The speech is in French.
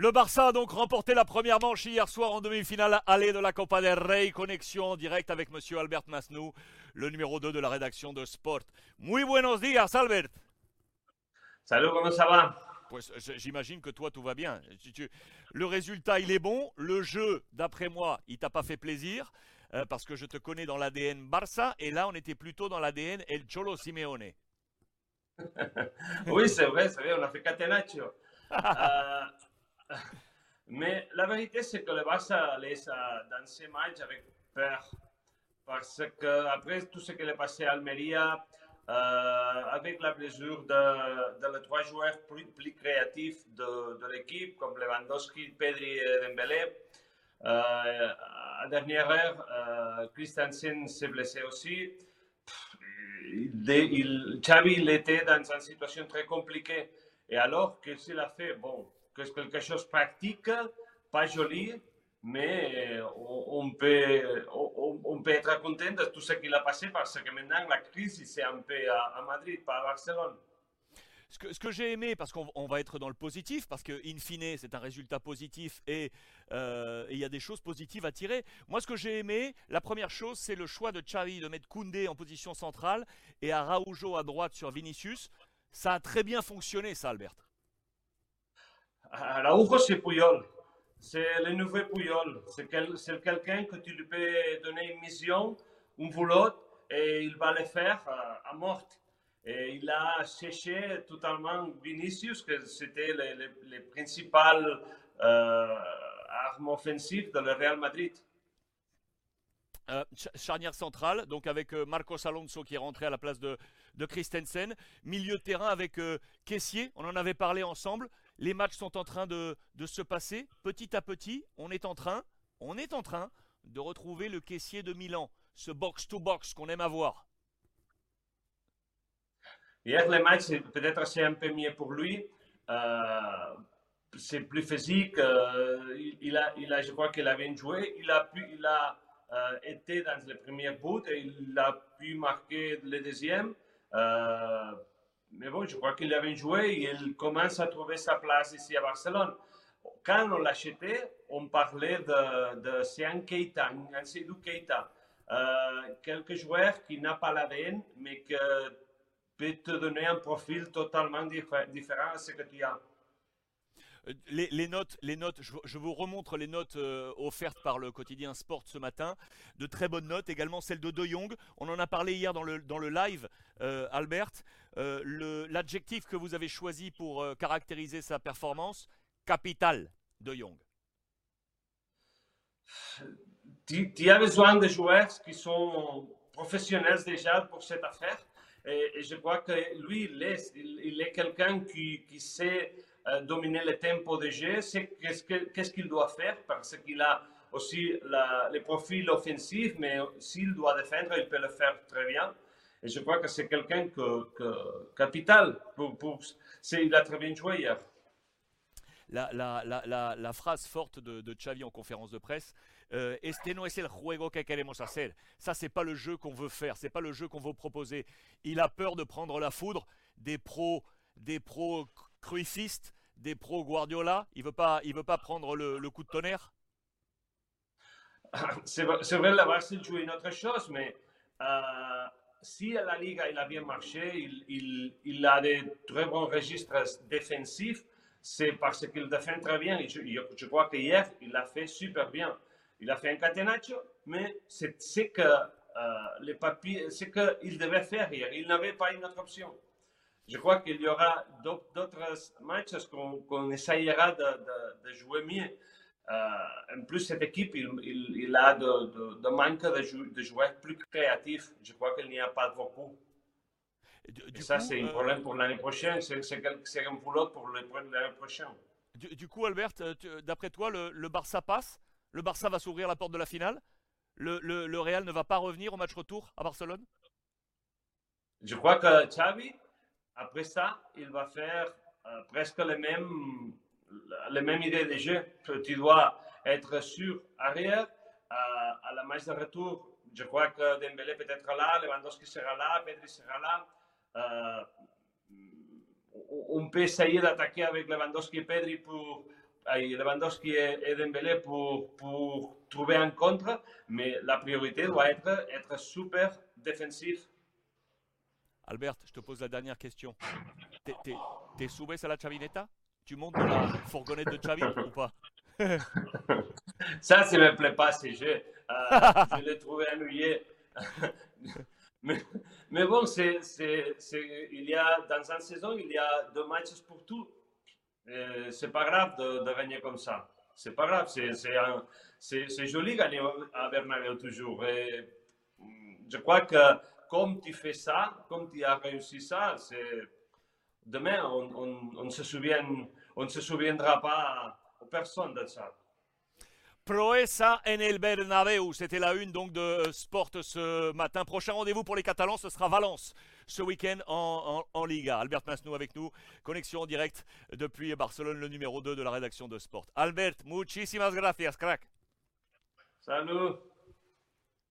Le Barça a donc remporté la première manche hier soir en demi-finale aller de la Copa del Rey. Connexion en direct avec monsieur Albert Masnou, le numéro 2 de la rédaction de Sport. Muy buenos días, Albert. Salut, comment ça va? Pues, J'imagine que toi, tout va bien. Le résultat, il est bon. Le jeu, d'après moi, il t'a pas fait plaisir. Euh, parce que je te connais dans l'ADN Barça. Et là, on était plutôt dans l'ADN El Cholo Simeone. oui, c'est vrai, c'est vrai. On a fait Catenaccio. Euh, mais la vérité, c'est que le Barça laisse dans ces matchs avec peur. Parce que après tout ce qui est passé à Almeria, euh, avec la blessure de, les trois joueurs plus, plus créatifs de, de l'équipe, comme Lewandowski, Pedri et Dembélé, euh, à dernière heure, euh, Christensen s'est blessé aussi. Il, il, Xavi il était dans une situation très compliquée. Et alors, qu'est-ce qu'il a fait? Bon, que quelque chose de pratique, pas joli, mais on, peut, on, peut être content de tout ce qu'il a passé parce que maintenant la crise c'est un peu à, Madrid, pas à Barcelone. Ce que, que j'ai aimé, parce qu'on va être dans le positif, parce que in fine c'est un résultat positif euh, et il y a des choses positives à tirer. Moi, ce que j'ai aimé, la première chose, c'est le choix de Xavi de mettre Koundé en position centrale et Araujo à droite sur Vinicius. Ça a très bien fonctionné, ça, Albert. Araujo, c'est Puyol. C'est le nouveau Puyol. C'est quelqu'un que tu lui peux donner une mission, une boulot, et il va le faire à, mort. Et il a séché totalement Vinicius, que c'était le, le, principal euh, arme offensive de le Real Madrid. Euh, charnière centrale, donc avec euh, Marcos Alonso qui est rentré à la place de, de Christensen. Milieu de terrain avec euh, Caissier, on en avait parlé ensemble. Les matchs sont en train de, se passer. Petit à petit, on est en train, on est en train de retrouver le caissier de Milan, ce box-to-box qu'on aime avoir. Hier, le match, peut-être c'est un peu mieux pour lui. Euh, c'est plus physique. Euh, il, a, je crois qu'il a bien joué. Il a, pu, il a euh, été dans le premier but et il a pu marquer le deuxième. Mais bon, je crois qu'il avait joué et il commence à trouver sa place ici à Barcelone. Quand on l'achetait, on parlait de, de Sian Keita, Seydou Keita, euh, quelques joueurs qui n'a pas l'ADN, mais qui peut te donner un profil totalement différent à ce que tu as. Euh, les, notes, les notes je, vous remontre les notes euh, offertes par le quotidien Sport ce matin. De très bonnes notes, également celle de De Jong. On en a parlé hier dans le, dans le live, euh, Albert. L'adjectif que vous avez choisi pour caractériser sa performance, capital, De Jong. Tu, as besoin de joueurs qui sont professionnels déjà pour cette affaire. Et, je crois que lui, il est, il, est quelqu'un qui, qui sait euh, dominer le tempo de jeu, c'est qu'est-ce qu'il doit faire parce qu'il a aussi les profils offensifs, mais s'il doit défendre, il peut le faire très bien. Et je crois que c'est quelqu'un que, capital. Pour, pour, il a très bien joué hier. La, la, la, la, phrase forte de, de en conférence de presse, euh, este no es el juego que queremos hacer. Ça, c'est pas le jeu qu'on veut faire, c'est pas le jeu qu'on veut proposer. Il a peur de prendre la foudre des pros, des pros cruifistes des pros Guardiola Il veut pas, veut pas prendre le, coup de tonnerre? C'est vrai, la Barça joue une autre chose, mais euh, si à la Liga il a bien marché, il, a des très bons registres défensifs, c'est parce qu'il défend très bien. Je, je crois qu'hier, il a fait super bien. Il a fait un catenaccio, mais c'est ce que euh, les papiers, ce qu'il devait faire hier. Il n'avait pas une autre option je crois qu'il y aura d'autres matchs qu'on essayera de, jouer mieux. Euh, en plus, cette équipe, il, il, a de, de, manque de, joueurs plus créatifs. Je crois qu'il n'y a pas beaucoup. Et ça, c'est un euh, problème pour l'année prochaine. C'est un boulot pour l'année prochaine. Du, coup, Albert, euh, d'après toi, le, le, Barça passe? Le Barça va s'ouvrir la porte de la finale? Le, le, le Real ne va pas revenir au match retour à Barcelone? Je crois que Xavi, après ça, il va faire euh, presque les mêmes, les mêmes idées de jeu. Tu dois être sûr arrière. Euh, à la match de retour, je crois que Dembélé peut être là, Lewandowski sera là, Pedri sera là. Euh, on peut essayer d'attaquer avec Lewandowski et Pedri pour, Lewandowski et, Dembélé pour, pour trouver un contre, mais la priorité doit être être super défensif. Albert, je te pose la dernière question. T'es soubé à la chavineta? Tu montes dans la fourgonnette de Xavi ou pas? Ça, ça ne me plaît pas ces jeux. Euh, je l'ai trouvé ennuyé. mais, mais, bon, c'est, il y a, dans une saison, il y a deux matchs pour tout. C'est pas grave de, de, gagner comme ça. C'est pas grave. C'est, joli gagner à Bernabeu toujours. Et je crois que comme tu fais ça, comme tu as réussi ça, demain, on, on, on, se souvient, on ne se souviendra pas personne de ça. Proesa en el Bernabéu, c'était la une donc de euh, Sport ce matin. Prochain rendez-vous pour les Catalans, ce sera Valence ce week-end en, en, Liga. Albert Masnou avec nous, connexion en direct depuis Barcelone, le numéro 2 de la rédaction de Sport. Albert, muchísimas gracias, crack. Salut.